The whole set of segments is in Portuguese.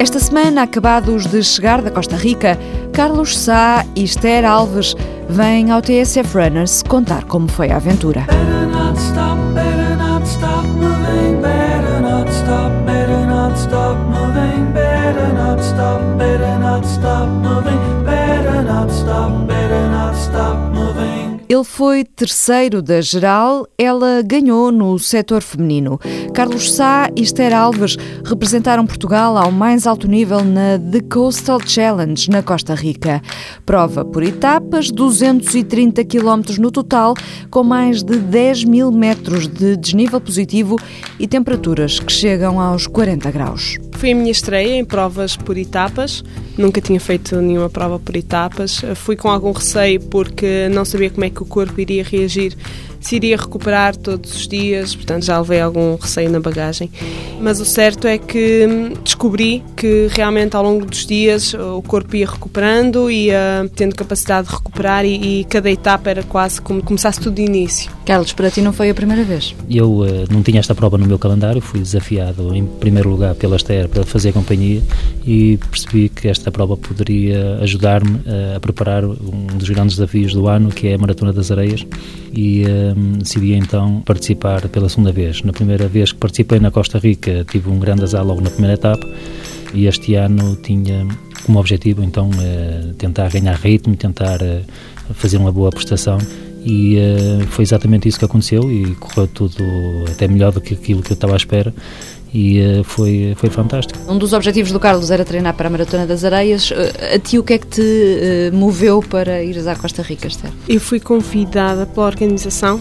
Esta semana, acabados de chegar da Costa Rica, Carlos Sá e Esther Alves vêm ao TSF Runners contar como foi a aventura. Ele foi terceiro da geral, ela ganhou no setor feminino. Carlos Sá e Esther Alves representaram Portugal ao mais alto nível na The Coastal Challenge, na Costa Rica. Prova por etapas, 230 km no total, com mais de 10 mil metros de desnível positivo e temperaturas que chegam aos 40 graus. Foi a minha estreia em provas por etapas, nunca tinha feito nenhuma prova por etapas. Fui com algum receio porque não sabia como é que o corpo iria reagir se iria recuperar todos os dias, portanto já levei algum receio na bagagem. Mas o certo é que hum, descobri que realmente ao longo dos dias o corpo ia recuperando, ia tendo capacidade de recuperar e, e cada etapa era quase como começasse tudo de início. Carlos, para ti não foi a primeira vez? Eu uh, não tinha esta prova no meu calendário, fui desafiado em primeiro lugar pela Esther para fazer companhia e percebi que esta prova poderia ajudar-me a preparar um dos grandes desafios do ano, que é a Maratona das Areias. E um, decidi então participar pela segunda vez. Na primeira vez que participei na Costa Rica tive um grande azar logo na primeira etapa. E este ano tinha como objetivo então uh, tentar ganhar ritmo, tentar uh, fazer uma boa prestação. E uh, foi exatamente isso que aconteceu e correu tudo até melhor do que aquilo que eu estava à espera e uh, foi, foi fantástico. Um dos objetivos do Carlos era treinar para a Maratona das Areias. Uh, a ti, o que é que te uh, moveu para ires à Costa Rica, Esther? Eu fui convidada pela organização.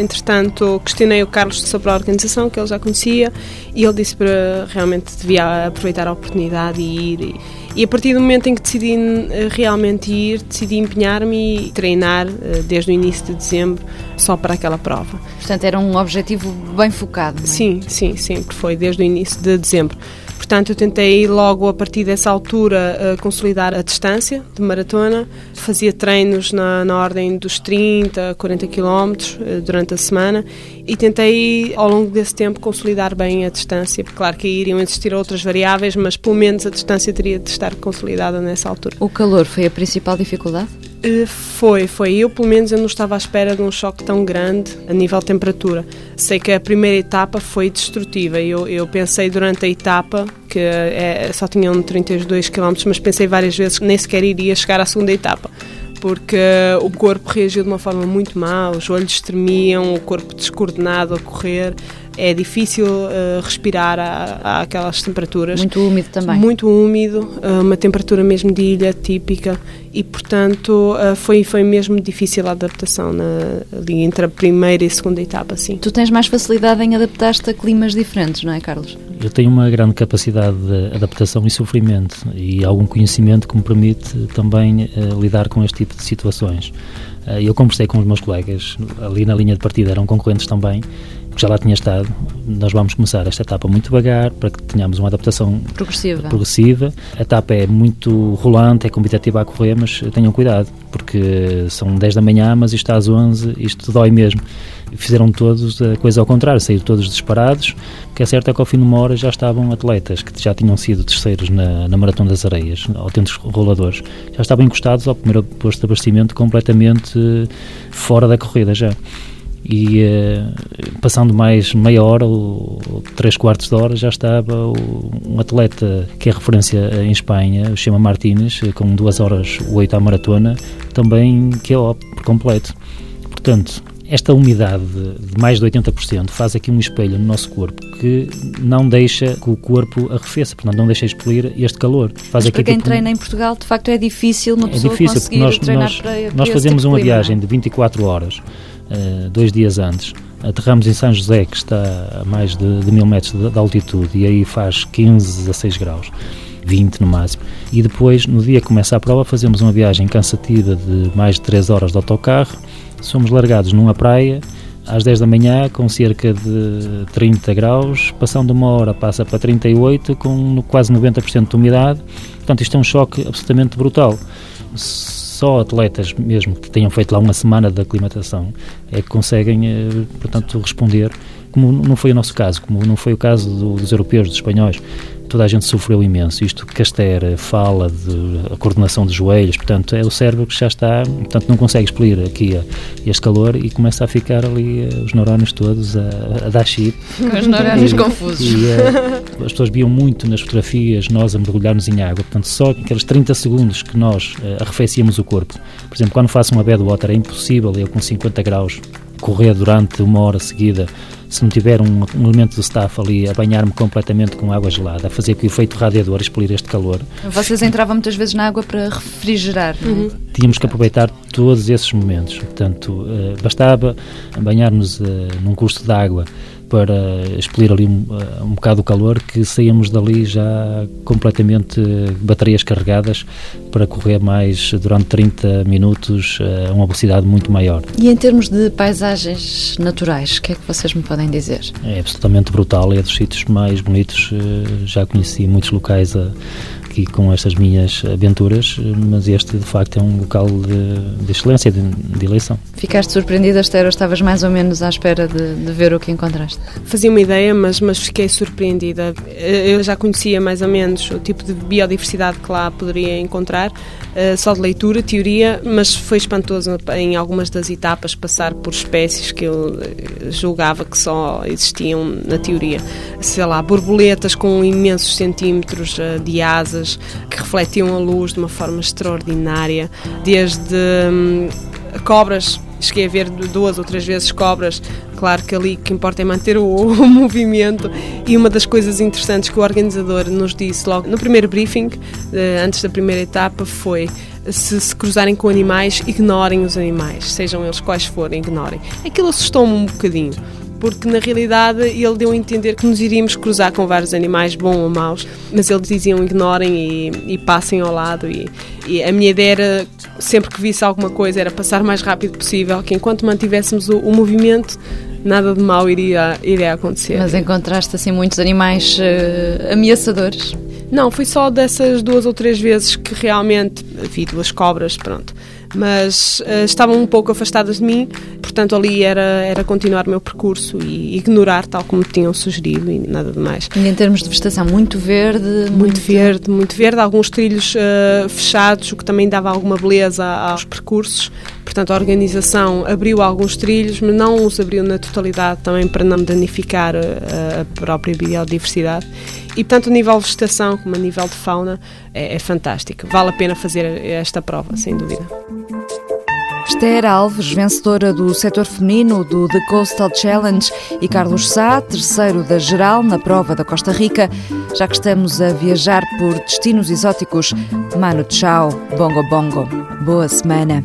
entretanto, questionei o Carlos sobre a organização, que ele já conhecia, e ele disse para realmente devia aproveitar a oportunidade e ir. E, a partir do momento em que decidi eh, realmente ir, decidi empenhar-me e treinar eh, desde o início de dezembro só para aquela prova. Portanto, era um objetivo bem focado. É? Sim, sim, sempre foi desde o início de dezembro. Portanto, eu tentei logo a partir dessa altura uh, consolidar a distância de maratona. Fazia treinos na, na ordem dos 30, 40 quilómetros uh, durante a semana e tentei ao longo desse tempo consolidar bem a distância. Claro que iriam existir outras variáveis, mas pelo menos a distância teria de estar consolidada nessa altura. O calor foi a principal dificuldade? Eh, foi, foi. Eu, pelo menos, eu não estava à espera de um choque tão grande a nível de temperatura. Sei que a primeira etapa foi destrutiva. Eu, eu pensei durante a etapa que é, só tinham 32 km, mas pensei várias vezes que nem sequer iria chegar à segunda etapa porque o corpo reagiu de uma forma muito má, os olhos tremiam, o corpo descoordenado a correr é difícil uh, respirar a, aquelas temperaturas. Muito úmido também. Muito úmido, uh, uma temperatura mesmo de ilha típica e, portanto, uh, foi, foi mesmo difícil a adaptação na, ali entre a primeira e a segunda etapa, sim. Tu tens mais facilidade em adaptar-te a climas diferentes, não é, Carlos? Eu tenho uma grande capacidade de adaptação e sofrimento e algum conhecimento que me permite também lidar com este tipo de situações. Eu conversei com os meus colegas, ali na linha de partida eram concorrentes também, que já lá tinha estado, nós vamos começar esta etapa muito devagar para que tenhamos uma adaptação progressiva. progressiva. A etapa é muito rolante, é competitiva a correr, mas tenham cuidado, porque são 10 da manhã, mas isto às 11, isto dói mesmo. Fizeram todos a coisa ao contrário, saíram todos disparados. O que é certo é que ao fim de uma hora já estavam atletas que já tinham sido terceiros na, na Maratona das Areias, autênticos roladores, já estavam encostados ao primeiro posto de abastecimento completamente fora da corrida já e uh, passando mais meia hora ou três quartos de hora já estava um atleta que é referência em Espanha, o Chema Martínez, com duas horas oito à maratona, também que é ó, por completo. Portanto, esta umidade de mais de 80% faz aqui um espelho no nosso corpo que não deixa que o corpo arrefeça, portanto não deixa expelir este calor. Faz Mas aqui para quem tipo, treina em Portugal, de facto é difícil uma é pessoa difícil, conseguir nós, treinar nós, para, Nós fazemos tipo uma clima, viagem é? de 24 horas dois dias antes. Aterramos em São José, que está a mais de, de mil metros de, de, altitude, e aí faz 15, 16 graus, 20 no máximo. E depois, no dia que começa a prova, fazemos uma viagem cansativa de mais de 3 horas de autocarro. Somos largados numa praia às 10 da manhã com cerca de 30 graus, passando uma hora passa para 38 com quase 90% de umidade. Portanto, isto é um choque absolutamente brutal só atletas mesmo que tenham feito lá uma semana de aclimatação é que conseguem, eh, portanto, responder, como não foi o nosso caso, como não foi o caso do, dos europeus, dos espanhóis, toda a gente sofreu imenso. Isto Caster fala de a coordenação de joelhos, portanto, é o cérebro que já está, portanto, não consegue expelir aqui este calor e começa a ficar ali os neurónios todos a, a dar chip. Com os neurónios e, confusos. E, as pessoas viam muito nas fotografias nós a mergulharmos em água, portanto, só aqueles 30 segundos que nós arrefecíamos o corpo. Por exemplo, quando faço uma bed water é impossível eu com 50 graus correr durante uma hora seguida, se não tiver um, um elemento do staff ali a banhar-me completamente com água gelada, a fazer que o efeito radiador expelir este calor. Vocês entravam muitas vezes na água para refrigerar, não é? Uhum. Tínhamos que aproveitar todos esses momentos. Portanto, uh, bastava banhar-nos uh, num curso de água para expelir ali um, eh, um bocado o calor, que saíamos dali já completamente baterias carregadas para correr mais durante 30 minutos a uma velocidade muito maior. E em termos de paisagens naturais, o que é que vocês me podem dizer? É absolutamente brutal, é dos sítios mais bonitos, eh, já conheci muitos locais a aqui com estas minhas aventuras, mas este de facto é um local de, de excelência, de, de, eleição. Ficaste surpreendida, Esther, ou estavas mais ou menos à espera de, de, ver o que encontraste? Fazia uma ideia, mas, mas fiquei surpreendida. Eu já conhecia mais ou menos o tipo de biodiversidade que lá poderia encontrar, eh, só de leitura, teoria, mas foi espantoso em algumas das etapas passar por espécies que eu eh, julgava que só existiam na teoria. Sei lá, borboletas com imensos centímetros eh, de asas que refletiam a luz de uma forma extraordinária, desde hum, cobras cheguei a ver duas ou três vezes cobras. Claro que ali que importa é manter o, o, movimento. E uma das coisas interessantes que o organizador nos disse logo no primeiro briefing, eh, antes da primeira etapa, foi se se cruzarem com animais, ignorem os animais, sejam eles quais forem, ignorem. Aquilo assustou-me um bocadinho porque na realidade ele deu a entender que nos iríamos cruzar com vários animais, bons ou maus, mas eles diziam ignorem e, e passem ao lado. E, e, a minha ideia era, sempre que visse alguma coisa, era passar o mais rápido possível, que enquanto mantivéssemos o, o movimento, nada de mal iria, iria acontecer. Mas encontraste assim muitos animais uh, ameaçadores? Não, foi só dessas duas ou três vezes que realmente vi duas cobras, pronto mas uh, estavam um pouco afastadas de mim, portanto ali era, era continuar o meu percurso e ignorar tal como tinham sugerido e nada de mais. E em termos de vegetação, muito verde? Muito, muito... verde, muito verde, alguns trilhos uh, fechados, o que também dava alguma beleza aos percursos. Portanto, a organização abriu alguns trilhos, mas não os abriu na totalidade, também para não danificar a, eh, a própria biodiversidade. E, portanto, a nível de vegetação, como a nível de fauna, é, é fantástico. Vale a pena fazer esta prova, sem dúvida. Esther Alves, vencedora do setor feminino do The Coastal Challenge, e Carlos Sá, terceiro da geral na prova da Costa Rica. Já que estamos a viajar por destinos exóticos, Mano Tchau, Bongo Bongo. Boa semana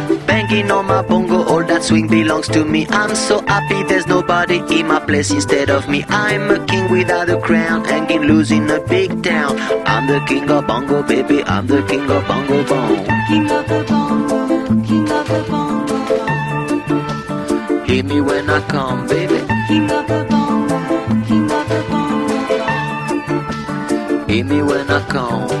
Banging on my bongo, all that swing belongs to me. I'm so happy there's nobody in my place instead of me. I'm a king without a crown, hanging loose in a big town. I'm the king of bongo, baby. I'm the king of bongo bong. King of the bongo, king of the bongo. Hear me when I come, baby. King of the bongo, king of the bongo. Hear me when I come.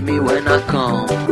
Me when I come.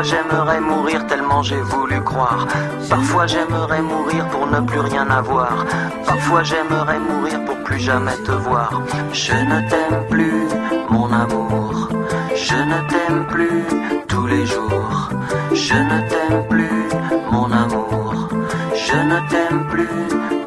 J'aimerais mourir tellement j'ai voulu croire. Parfois j'aimerais mourir pour ne plus rien avoir. Parfois j'aimerais mourir pour plus jamais te voir. Je ne t'aime plus, mon amour. Je ne t'aime plus tous les jours. Je ne t'aime plus, mon amour. Je ne t'aime plus